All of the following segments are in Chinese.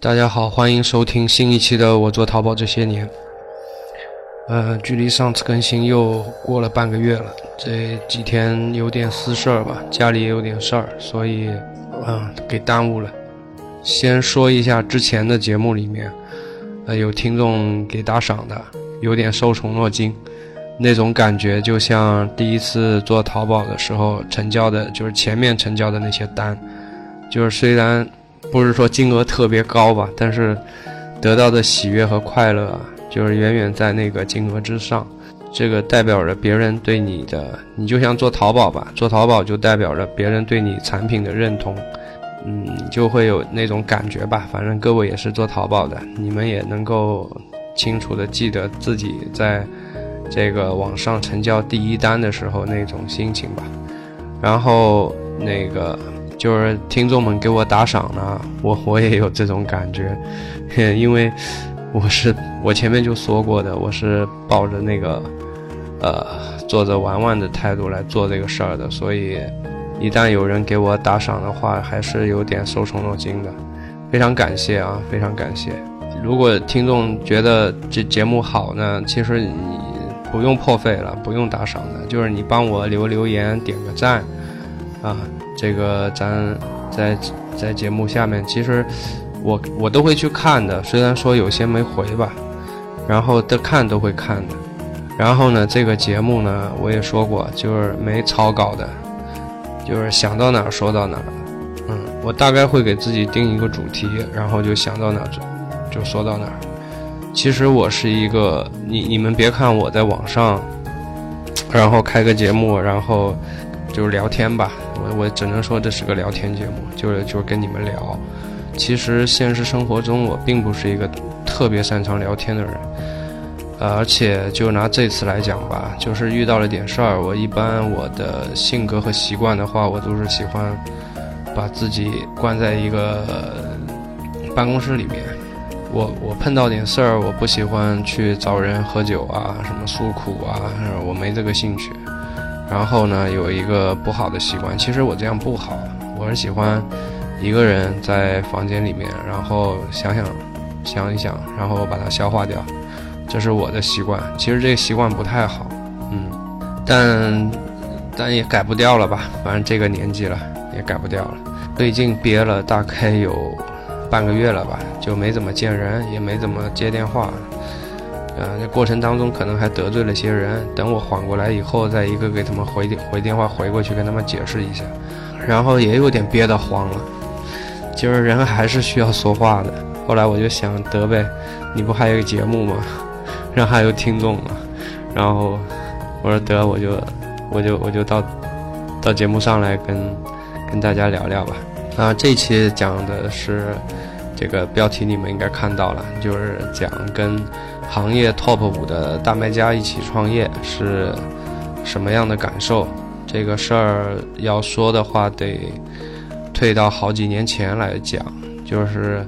大家好，欢迎收听新一期的《我做淘宝这些年》。呃，距离上次更新又过了半个月了，这几天有点私事儿吧，家里也有点事儿，所以，嗯，给耽误了。先说一下之前的节目里面，呃，有听众给打赏的，有点受宠若惊，那种感觉就像第一次做淘宝的时候成交的，就是前面成交的那些单，就是虽然。不是说金额特别高吧，但是得到的喜悦和快乐就是远远在那个金额之上。这个代表着别人对你的，你就像做淘宝吧，做淘宝就代表着别人对你产品的认同，嗯，就会有那种感觉吧。反正各位也是做淘宝的，你们也能够清楚的记得自己在这个网上成交第一单的时候那种心情吧。然后那个。就是听众们给我打赏呢，我我也有这种感觉，因为我是我前面就说过的，我是抱着那个呃做着玩玩的态度来做这个事儿的，所以一旦有人给我打赏的话，还是有点受宠若惊的，非常感谢啊，非常感谢。如果听众觉得这节目好呢，其实你不用破费了，不用打赏的，就是你帮我留留言，点个赞啊。这个咱在在节目下面，其实我我都会去看的，虽然说有些没回吧，然后的看都会看的。然后呢，这个节目呢，我也说过，就是没草稿的，就是想到哪儿说到哪儿。嗯，我大概会给自己定一个主题，然后就想到哪儿就就说到哪儿。其实我是一个，你你们别看我在网上，然后开个节目，然后就是聊天吧。我我只能说这是个聊天节目，就是就是跟你们聊。其实现实生活中我并不是一个特别擅长聊天的人，呃，而且就拿这次来讲吧，就是遇到了点事儿，我一般我的性格和习惯的话，我都是喜欢把自己关在一个办公室里面。我我碰到点事儿，我不喜欢去找人喝酒啊，什么诉苦啊，我没这个兴趣。然后呢，有一个不好的习惯，其实我这样不好，我是喜欢一个人在房间里面，然后想想，想一想，然后把它消化掉，这是我的习惯。其实这个习惯不太好，嗯，但但也改不掉了吧，反正这个年纪了也改不掉了。最近憋了大概有半个月了吧，就没怎么见人，也没怎么接电话。呃，这过程当中可能还得罪了些人，等我缓过来以后，再一个给他们回电回电话回过去，跟他们解释一下，然后也有点憋得慌了，就是人还是需要说话的。后来我就想得呗，你不还有个节目吗？然后还有听众嘛，然后我说得，我就我就我就到到节目上来跟跟大家聊聊吧。啊，这期讲的是这个标题你们应该看到了，就是讲跟。行业 top 五的大卖家一起创业是什么样的感受？这个事儿要说的话，得退到好几年前来讲，就是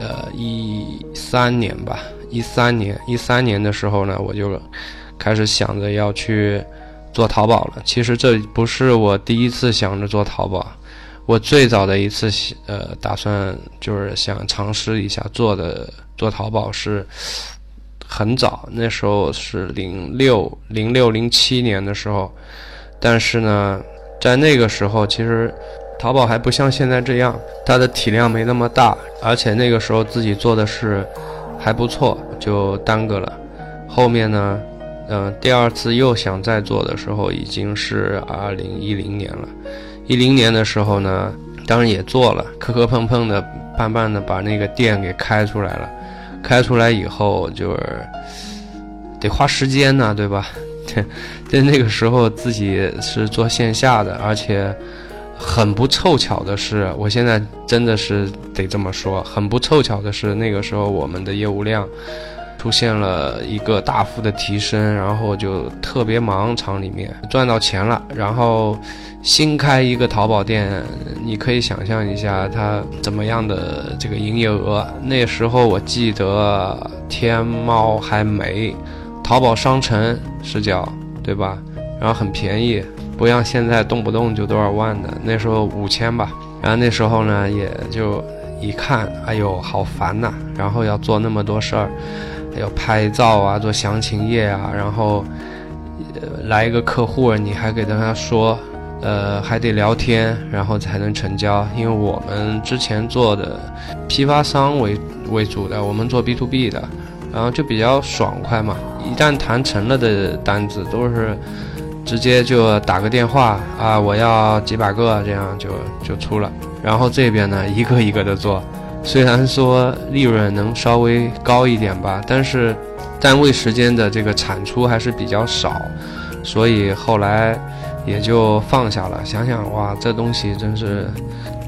呃一三年吧，一三年一三年的时候呢，我就开始想着要去做淘宝了。其实这不是我第一次想着做淘宝，我最早的一次呃打算就是想尝试一下做的做淘宝是。很早，那时候是零六零六零七年的时候，但是呢，在那个时候，其实淘宝还不像现在这样，它的体量没那么大，而且那个时候自己做的是还不错，就耽搁了。后面呢，嗯，第二次又想再做的时候，已经是二零一零年了。一零年的时候呢，当然也做了，磕磕碰碰的，慢慢的把那个店给开出来了。开出来以后就是得花时间呢，对吧？在那个时候自己是做线下的，而且很不凑巧的是，我现在真的是得这么说，很不凑巧的是，那个时候我们的业务量出现了一个大幅的提升，然后就特别忙，厂里面赚到钱了，然后。新开一个淘宝店，你可以想象一下它怎么样的这个营业额。那时候我记得天猫还没，淘宝商城是叫对吧？然后很便宜，不像现在动不动就多少万的。那时候五千吧。然后那时候呢，也就一看，哎呦，好烦呐！然后要做那么多事儿，要拍照啊，做详情页啊，然后来一个客户，你还给他说，呃，还得聊天，然后才能成交。因为我们之前做的批发商为为主的，我们做 B to B 的，然后就比较爽快嘛。一旦谈成了的单子，都是直接就打个电话啊，我要几百个，这样就就出了。然后这边呢，一个一个的做，虽然说利润能稍微高一点吧，但是单位时间的这个产出还是比较少，所以后来也就放下了。想想哇，这东西真是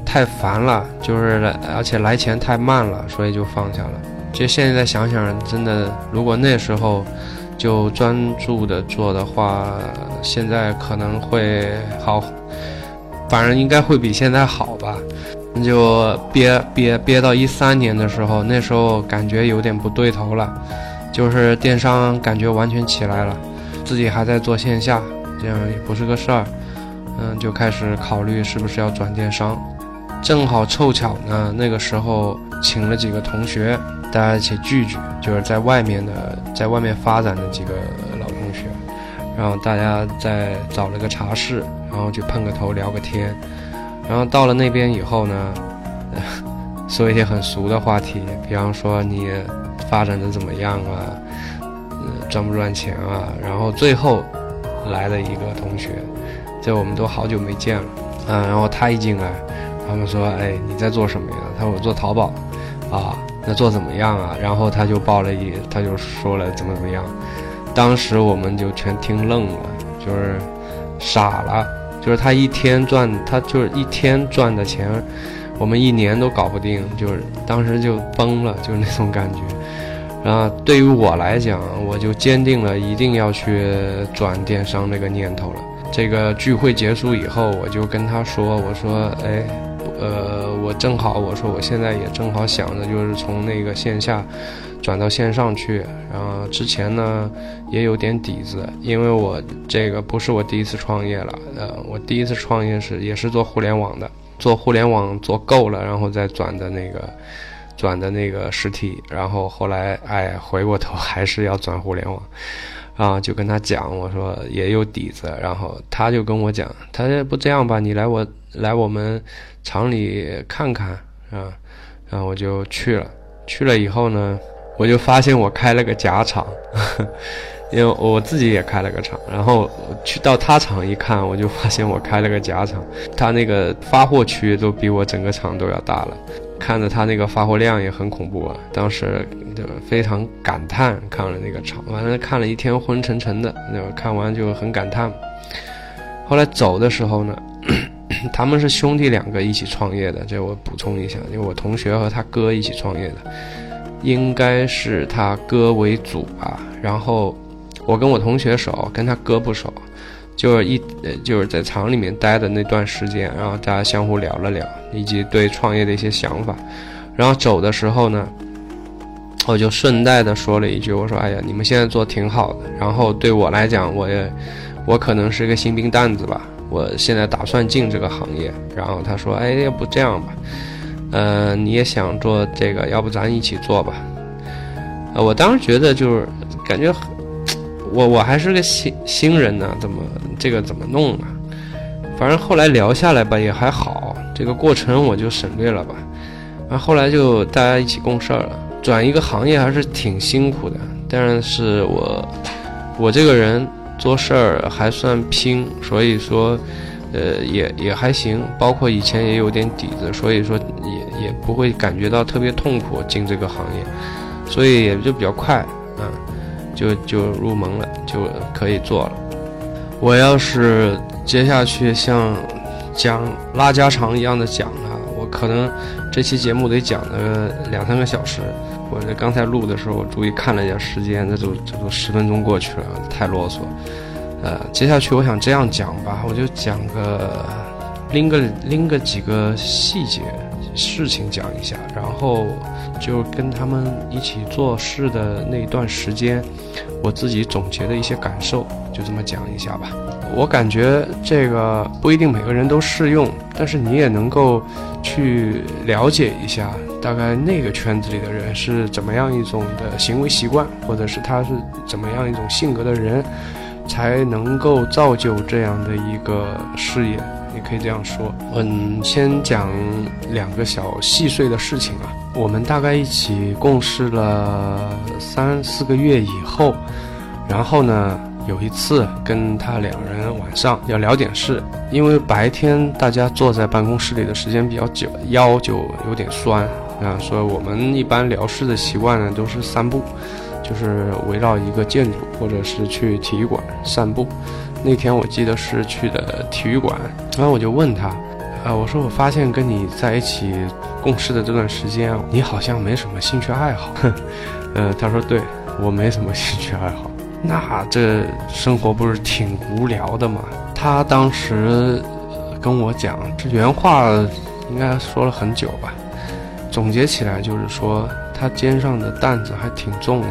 太烦了，就是而且来钱太慢了，所以就放下了。就现在想想，真的，如果那时候就专注的做的话，现在可能会好。反正应该会比现在好吧，就憋憋憋到一三年的时候，那时候感觉有点不对头了，就是电商感觉完全起来了，自己还在做线下，这样也不是个事儿，嗯，就开始考虑是不是要转电商，正好凑巧呢，那个时候请了几个同学，大家一起聚聚，就是在外面的，在外面发展的几个老同学。然后大家再找了个茶室，然后就碰个头聊个天，然后到了那边以后呢，说一些很俗的话题，比方说你发展的怎么样啊，赚不赚钱啊，然后最后来了一个同学，这我们都好久没见了，啊，然后他一进来，他们说，哎，你在做什么呀？他说我做淘宝，啊，那做怎么样啊？然后他就报了一，他就说了怎么怎么样。当时我们就全听愣了，就是傻了，就是他一天赚，他就是一天赚的钱，我们一年都搞不定，就是当时就崩了，就是那种感觉。然后对于我来讲，我就坚定了一定要去转电商这个念头了。这个聚会结束以后，我就跟他说：“我说，哎，呃，我正好，我说我现在也正好想着，就是从那个线下。”转到线上去，然后之前呢也有点底子，因为我这个不是我第一次创业了，呃，我第一次创业是也是做互联网的，做互联网做够了，然后再转的那个转的那个实体，然后后来哎回过头还是要转互联网，啊，就跟他讲我说也有底子，然后他就跟我讲，他说不这样吧，你来我来我们厂里看看啊，然后我就去了，去了以后呢。我就发现我开了个假厂，因为我自己也开了个厂，然后去到他厂一看，我就发现我开了个假厂，他那个发货区都比我整个厂都要大了，看着他那个发货量也很恐怖啊，当时就非常感叹，看了那个厂，完了看了一天昏沉沉的，那看完就很感叹。后来走的时候呢，他们是兄弟两个一起创业的，这我补充一下，因为我同学和他哥一起创业的。应该是他哥为主吧，然后我跟我同学熟，跟他哥不熟，就是一呃就是在厂里面待的那段时间，然后大家相互聊了聊，以及对创业的一些想法，然后走的时候呢，我就顺带的说了一句，我说哎呀，你们现在做挺好的，然后对我来讲，我也我可能是个新兵蛋子吧，我现在打算进这个行业，然后他说，哎，要不这样吧。呃，你也想做这个，要不咱一起做吧？呃，我当时觉得就是感觉很，我我还是个新新人呢，怎么这个怎么弄啊？反正后来聊下来吧，也还好，这个过程我就省略了吧。然后来就大家一起共事儿了，转一个行业还是挺辛苦的，但是我我这个人做事儿还算拼，所以说。呃，也也还行，包括以前也有点底子，所以说也也不会感觉到特别痛苦进这个行业，所以也就比较快，啊，就就入门了，就可以做了。我要是接下去像讲拉家常一样的讲啊，我可能这期节目得讲个两三个小时。我这刚才录的时候，我注意看了一下时间，那都这都十分钟过去了，太啰嗦。呃，接下去我想这样讲吧，我就讲个拎个拎个几个细节事情讲一下，然后就跟他们一起做事的那段时间，我自己总结的一些感受，就这么讲一下吧。我感觉这个不一定每个人都适用，但是你也能够去了解一下，大概那个圈子里的人是怎么样一种的行为习惯，或者是他是怎么样一种性格的人，才能够造就这样的一个事业。你可以这样说。嗯，先讲两个小细碎的事情啊。我们大概一起共事了三四个月以后，然后呢？有一次跟他两人晚上要聊点事，因为白天大家坐在办公室里的时间比较久，腰就有点酸啊，所以我们一般聊事的习惯呢都是散步，就是围绕一个建筑或者是去体育馆散步。那天我记得是去的体育馆，然后我就问他，啊，我说我发现跟你在一起共事的这段时间，你好像没什么兴趣爱好。呃，他说对我没什么兴趣爱好。那这生活不是挺无聊的吗？他当时跟我讲，这原话应该说了很久吧。总结起来就是说，他肩上的担子还挺重的。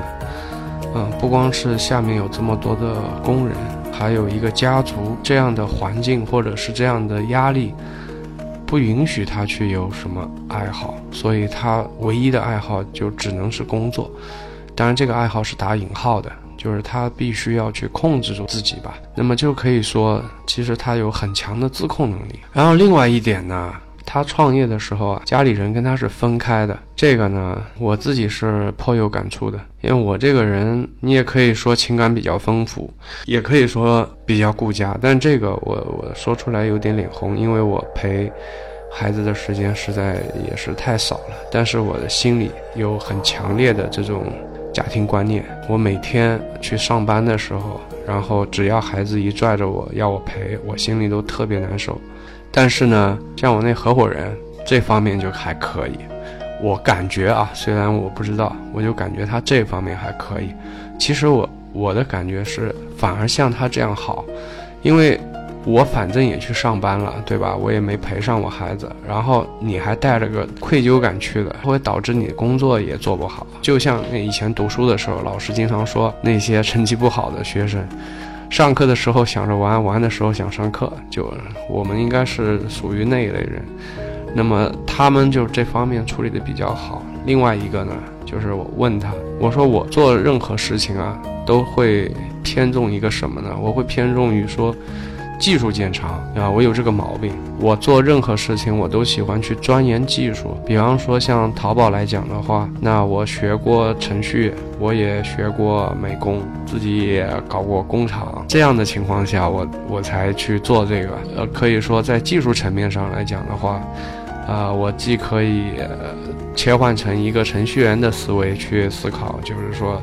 嗯，不光是下面有这么多的工人，还有一个家族，这样的环境或者是这样的压力，不允许他去有什么爱好，所以他唯一的爱好就只能是工作。当然，这个爱好是打引号的。就是他必须要去控制住自己吧，那么就可以说，其实他有很强的自控能力。然后另外一点呢，他创业的时候啊，家里人跟他是分开的。这个呢，我自己是颇有感触的，因为我这个人，你也可以说情感比较丰富，也可以说比较顾家。但这个我我说出来有点脸红，因为我陪孩子的时间实在也是太少了。但是我的心里有很强烈的这种。家庭观念，我每天去上班的时候，然后只要孩子一拽着我要我陪，我心里都特别难受。但是呢，像我那合伙人这方面就还可以，我感觉啊，虽然我不知道，我就感觉他这方面还可以。其实我我的感觉是，反而像他这样好，因为。我反正也去上班了，对吧？我也没陪上我孩子，然后你还带着个愧疚感去的，会导致你工作也做不好。就像那以前读书的时候，老师经常说那些成绩不好的学生，上课的时候想着玩，玩的时候想上课。就我们应该是属于那一类人，那么他们就这方面处理的比较好。另外一个呢，就是我问他，我说我做任何事情啊，都会偏重一个什么呢？我会偏重于说。技术见长啊，我有这个毛病。我做任何事情，我都喜欢去钻研技术。比方说，像淘宝来讲的话，那我学过程序，我也学过美工，自己也搞过工厂。这样的情况下，我我才去做这个。呃，可以说在技术层面上来讲的话，啊，我既可以切换成一个程序员的思维去思考，就是说。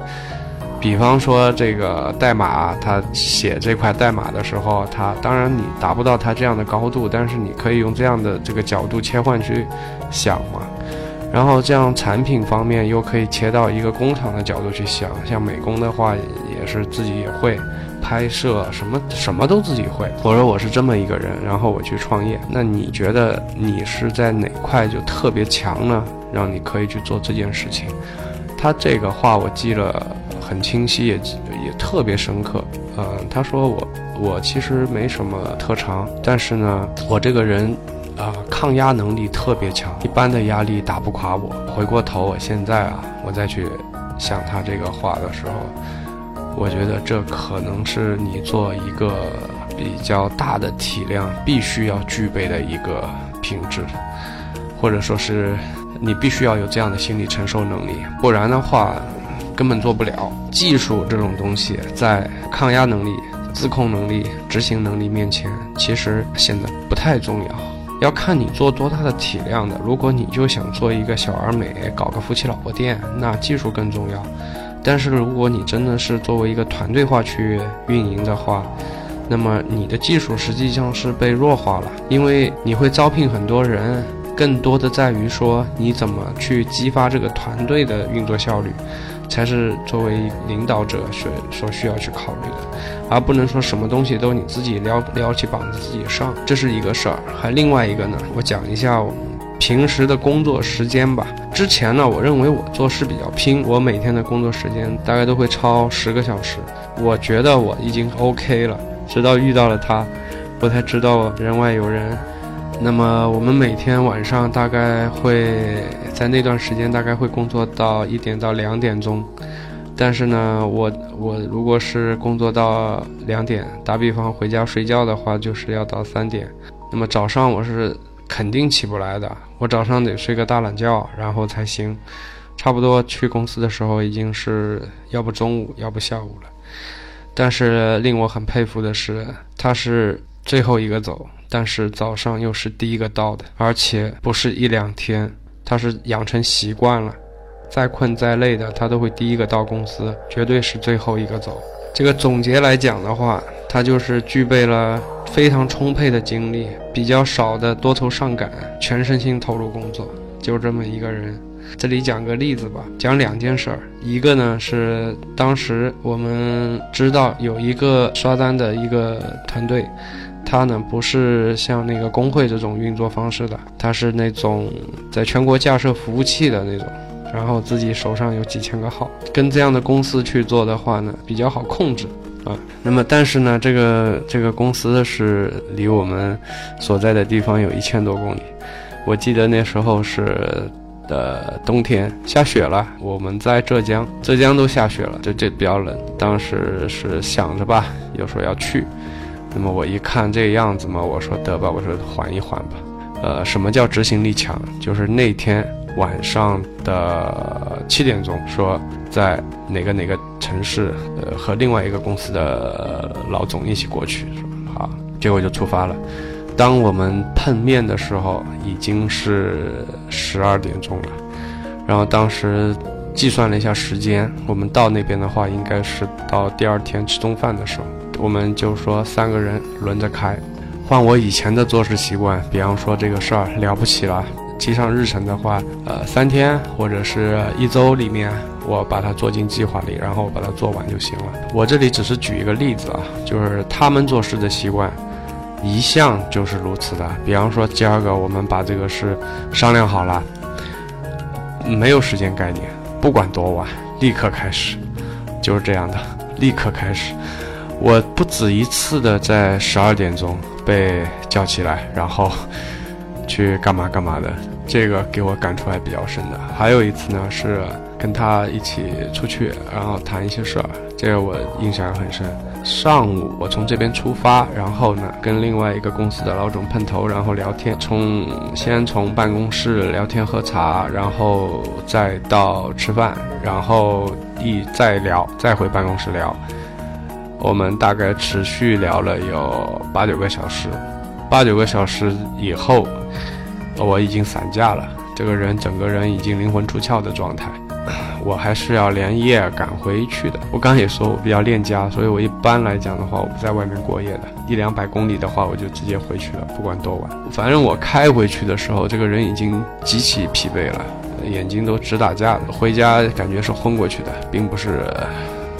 比方说，这个代码，他写这块代码的时候，他当然你达不到他这样的高度，但是你可以用这样的这个角度切换去想嘛。然后这样产品方面又可以切到一个工厂的角度去想，像美工的话也是自己也会拍摄，什么什么都自己会。我说我是这么一个人，然后我去创业。那你觉得你是在哪块就特别强呢？让你可以去做这件事情？他这个话我记了。很清晰，也也特别深刻。嗯，他说我我其实没什么特长，但是呢，我这个人啊，抗压能力特别强，一般的压力打不垮我。回过头，我现在啊，我再去想他这个话的时候，我觉得这可能是你做一个比较大的体量必须要具备的一个品质，或者说是你必须要有这样的心理承受能力，不然的话。根本做不了。技术这种东西，在抗压能力、自控能力、执行能力面前，其实显得不太重要。要看你做多大的体量的。如果你就想做一个小而美，搞个夫妻老婆店，那技术更重要。但是如果你真的是作为一个团队化去运营的话，那么你的技术实际上是被弱化了，因为你会招聘很多人。更多的在于说，你怎么去激发这个团队的运作效率，才是作为领导者所所需要去考虑的，而不能说什么东西都你自己撩撩起膀子自己上，这是一个事儿。还另外一个呢，我讲一下我平时的工作时间吧。之前呢，我认为我做事比较拼，我每天的工作时间大概都会超十个小时，我觉得我已经 OK 了。直到遇到了他，我才知道人外有人。那么我们每天晚上大概会在那段时间大概会工作到一点到两点钟，但是呢，我我如果是工作到两点，打比方回家睡觉的话，就是要到三点。那么早上我是肯定起不来的，我早上得睡个大懒觉，然后才行。差不多去公司的时候已经是要不中午，要不下午了。但是令我很佩服的是，他是最后一个走。但是早上又是第一个到的，而且不是一两天，他是养成习惯了，再困再累的，他都会第一个到公司，绝对是最后一个走。这个总结来讲的话，他就是具备了非常充沛的精力，比较少的多愁善感，全身心投入工作，就这么一个人。这里讲个例子吧，讲两件事儿，一个呢是当时我们知道有一个刷单的一个团队。他呢不是像那个工会这种运作方式的，他是那种在全国架设服务器的那种，然后自己手上有几千个号，跟这样的公司去做的话呢，比较好控制啊。那么但是呢，这个这个公司是离我们所在的地方有一千多公里，我记得那时候是的冬天下雪了，我们在浙江，浙江都下雪了，这这比较冷，当时是想着吧，有时候要去。那么我一看这个样子嘛，我说得吧，我说缓一缓吧。呃，什么叫执行力强？就是那天晚上的七点钟，说在哪个哪个城市，呃，和另外一个公司的老总一起过去，好，结果就出发了。当我们碰面的时候，已经是十二点钟了。然后当时计算了一下时间，我们到那边的话，应该是到第二天吃中饭的时候。我们就说三个人轮着开，换我以前的做事习惯，比方说这个事儿了不起了，记上日程的话，呃，三天或者是一周里面，我把它做进计划里，然后把它做完就行了。我这里只是举一个例子啊，就是他们做事的习惯，一向就是如此的。比方说今儿个我们把这个事商量好了，没有时间概念，不管多晚，立刻开始，就是这样的，立刻开始。我不止一次的在十二点钟被叫起来，然后去干嘛干嘛的，这个给我感触还比较深的。还有一次呢，是跟他一起出去，然后谈一些事儿，这个我印象很深。上午我从这边出发，然后呢跟另外一个公司的老总碰头，然后聊天，从先从办公室聊天喝茶，然后再到吃饭，然后一再聊，再回办公室聊。我们大概持续聊了有八九个小时，八九个小时以后，我已经散架了。这个人整个人已经灵魂出窍的状态，我还是要连夜赶回去的。我刚也说我比较恋家，所以我一般来讲的话，我不在外面过夜的。一两百公里的话，我就直接回去了，不管多晚。反正我开回去的时候，这个人已经极其疲惫了，眼睛都直打架的。回家感觉是昏过去的，并不是。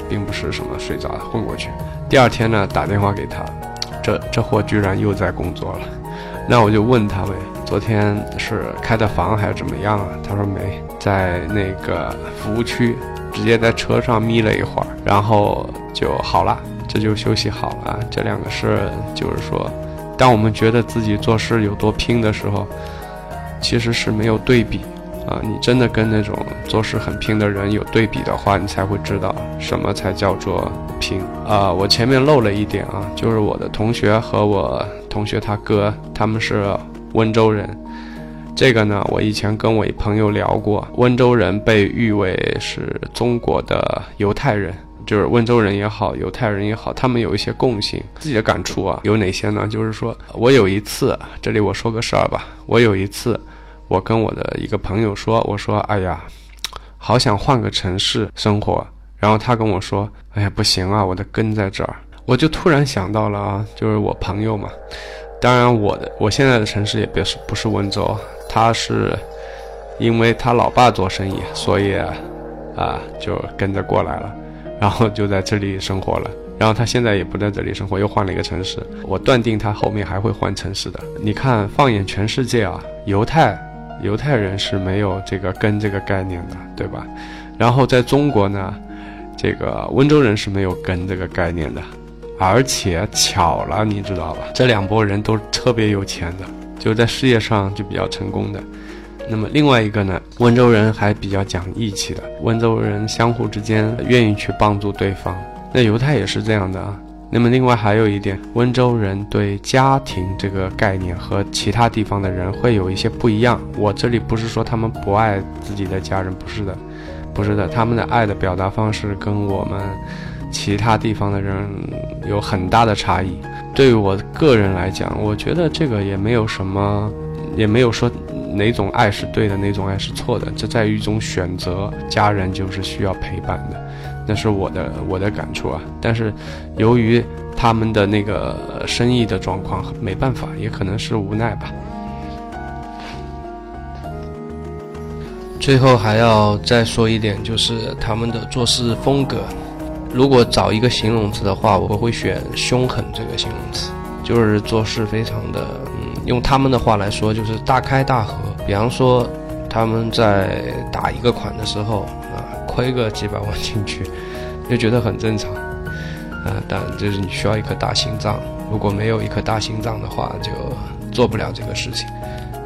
并不是什么睡着混过去，第二天呢打电话给他，这这货居然又在工作了，那我就问他呗，昨天是开的房还是怎么样啊？他说没，在那个服务区，直接在车上眯了一会儿，然后就好了，这就休息好了。这两个事就是说，当我们觉得自己做事有多拼的时候，其实是没有对比。啊，你真的跟那种做事很拼的人有对比的话，你才会知道什么才叫做拼啊！我前面漏了一点啊，就是我的同学和我同学他哥他们是温州人，这个呢，我以前跟我一朋友聊过，温州人被誉为是中国的犹太人，就是温州人也好，犹太人也好，他们有一些共性，自己的感触啊，有哪些呢？就是说我有一次，这里我说个事儿吧，我有一次。我跟我的一个朋友说：“我说，哎呀，好想换个城市生活。”然后他跟我说：“哎呀，不行啊，我的根在这儿。”我就突然想到了啊，就是我朋友嘛。当然，我的我现在的城市也别是不是温州，他是因为他老爸做生意，所以啊就跟着过来了，然后就在这里生活了。然后他现在也不在这里生活，又换了一个城市。我断定他后面还会换城市的。你看，放眼全世界啊，犹太。犹太人是没有这个根这个概念的，对吧？然后在中国呢，这个温州人是没有根这个概念的，而且巧了，你知道吧？这两拨人都特别有钱的，就在事业上就比较成功的。那么另外一个呢，温州人还比较讲义气的，温州人相互之间愿意去帮助对方。那犹太也是这样的啊。那么另外还有一点，温州人对家庭这个概念和其他地方的人会有一些不一样。我这里不是说他们不爱自己的家人，不是的，不是的，他们的爱的表达方式跟我们其他地方的人有很大的差异。对于我个人来讲，我觉得这个也没有什么，也没有说哪种爱是对的，哪种爱是错的，这在于一种选择。家人就是需要陪伴的。那是我的我的感触啊，但是由于他们的那个生意的状况，没办法，也可能是无奈吧。最后还要再说一点，就是他们的做事风格。如果找一个形容词的话，我会选凶狠这个形容词，就是做事非常的，嗯，用他们的话来说，就是大开大合。比方说，他们在打一个款的时候。亏个几百万进去，就觉得很正常，啊，但就是你需要一颗大心脏，如果没有一颗大心脏的话，就做不了这个事情，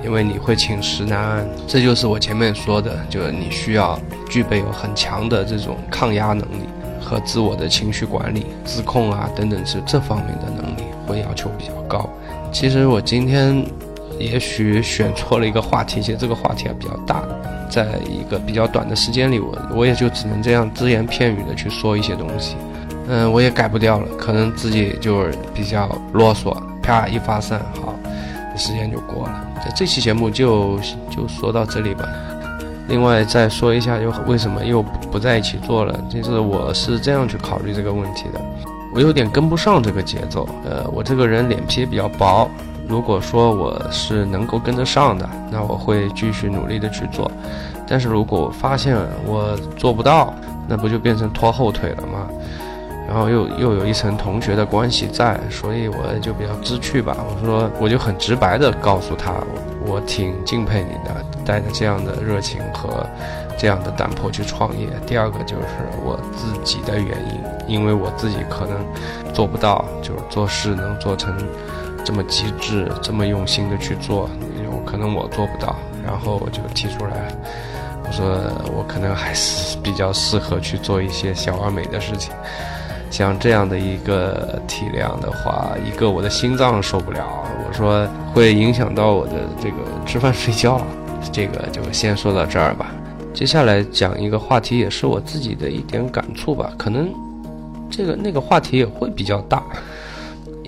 因为你会寝食难安。这就是我前面说的，就是你需要具备有很强的这种抗压能力和自我的情绪管理、自控啊等等是这方面的能力会要求比较高。其实我今天也许选错了一个话题，其实这个话题还比较大。在一个比较短的时间里，我我也就只能这样只言片语的去说一些东西，嗯，我也改不掉了，可能自己就是比较啰嗦，啪一发散，好，时间就过了。这期节目就就说到这里吧。另外再说一下，又为什么又不在一起做了？就是我是这样去考虑这个问题的，我有点跟不上这个节奏。呃，我这个人脸皮比较薄。如果说我是能够跟得上的，那我会继续努力的去做。但是如果我发现我做不到，那不就变成拖后腿了吗？然后又又有一层同学的关系在，所以我就比较知趣吧。我说，我就很直白的告诉他，我挺敬佩你的，带着这样的热情和这样的胆魄去创业。第二个就是我自己的原因，因为我自己可能做不到，就是做事能做成。这么机智，这么用心的去做，有可能我做不到，然后我就提出来，我说我可能还是比较适合去做一些小而美的事情，像这样的一个体量的话，一个我的心脏受不了，我说会影响到我的这个吃饭睡觉，这个就先说到这儿吧。接下来讲一个话题，也是我自己的一点感触吧，可能这个那个话题也会比较大。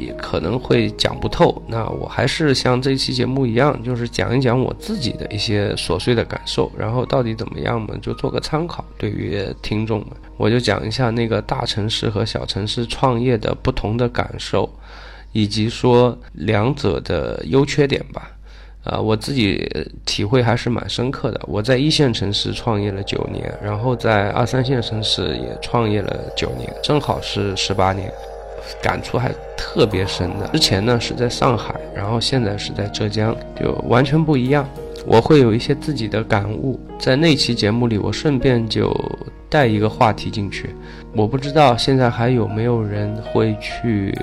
也可能会讲不透，那我还是像这期节目一样，就是讲一讲我自己的一些琐碎的感受，然后到底怎么样嘛，就做个参考。对于听众们，我就讲一下那个大城市和小城市创业的不同的感受，以及说两者的优缺点吧。啊，我自己体会还是蛮深刻的。我在一线城市创业了九年，然后在二三线城市也创业了九年，正好是十八年。感触还特别深的。之前呢是在上海，然后现在是在浙江，就完全不一样。我会有一些自己的感悟，在那期节目里，我顺便就带一个话题进去。我不知道现在还有没有人会去，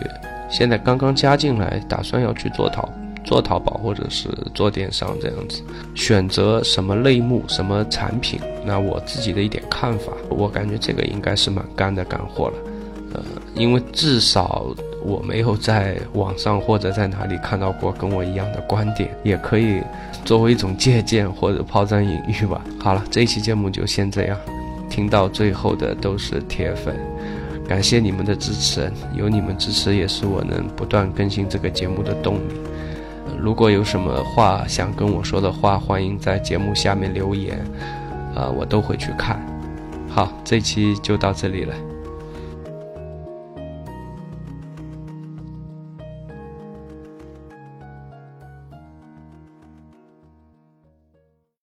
现在刚刚加进来，打算要去做淘做淘宝或者是做电商这样子，选择什么类目、什么产品。那我自己的一点看法，我感觉这个应该是蛮干的干货了。呃，因为至少我没有在网上或者在哪里看到过跟我一样的观点，也可以作为一种借鉴或者抛砖引玉吧。好了，这一期节目就先这样，听到最后的都是铁粉，感谢你们的支持，有你们支持也是我能不断更新这个节目的动力。如果有什么话想跟我说的话，欢迎在节目下面留言，啊，我都会去看。好，这期就到这里了。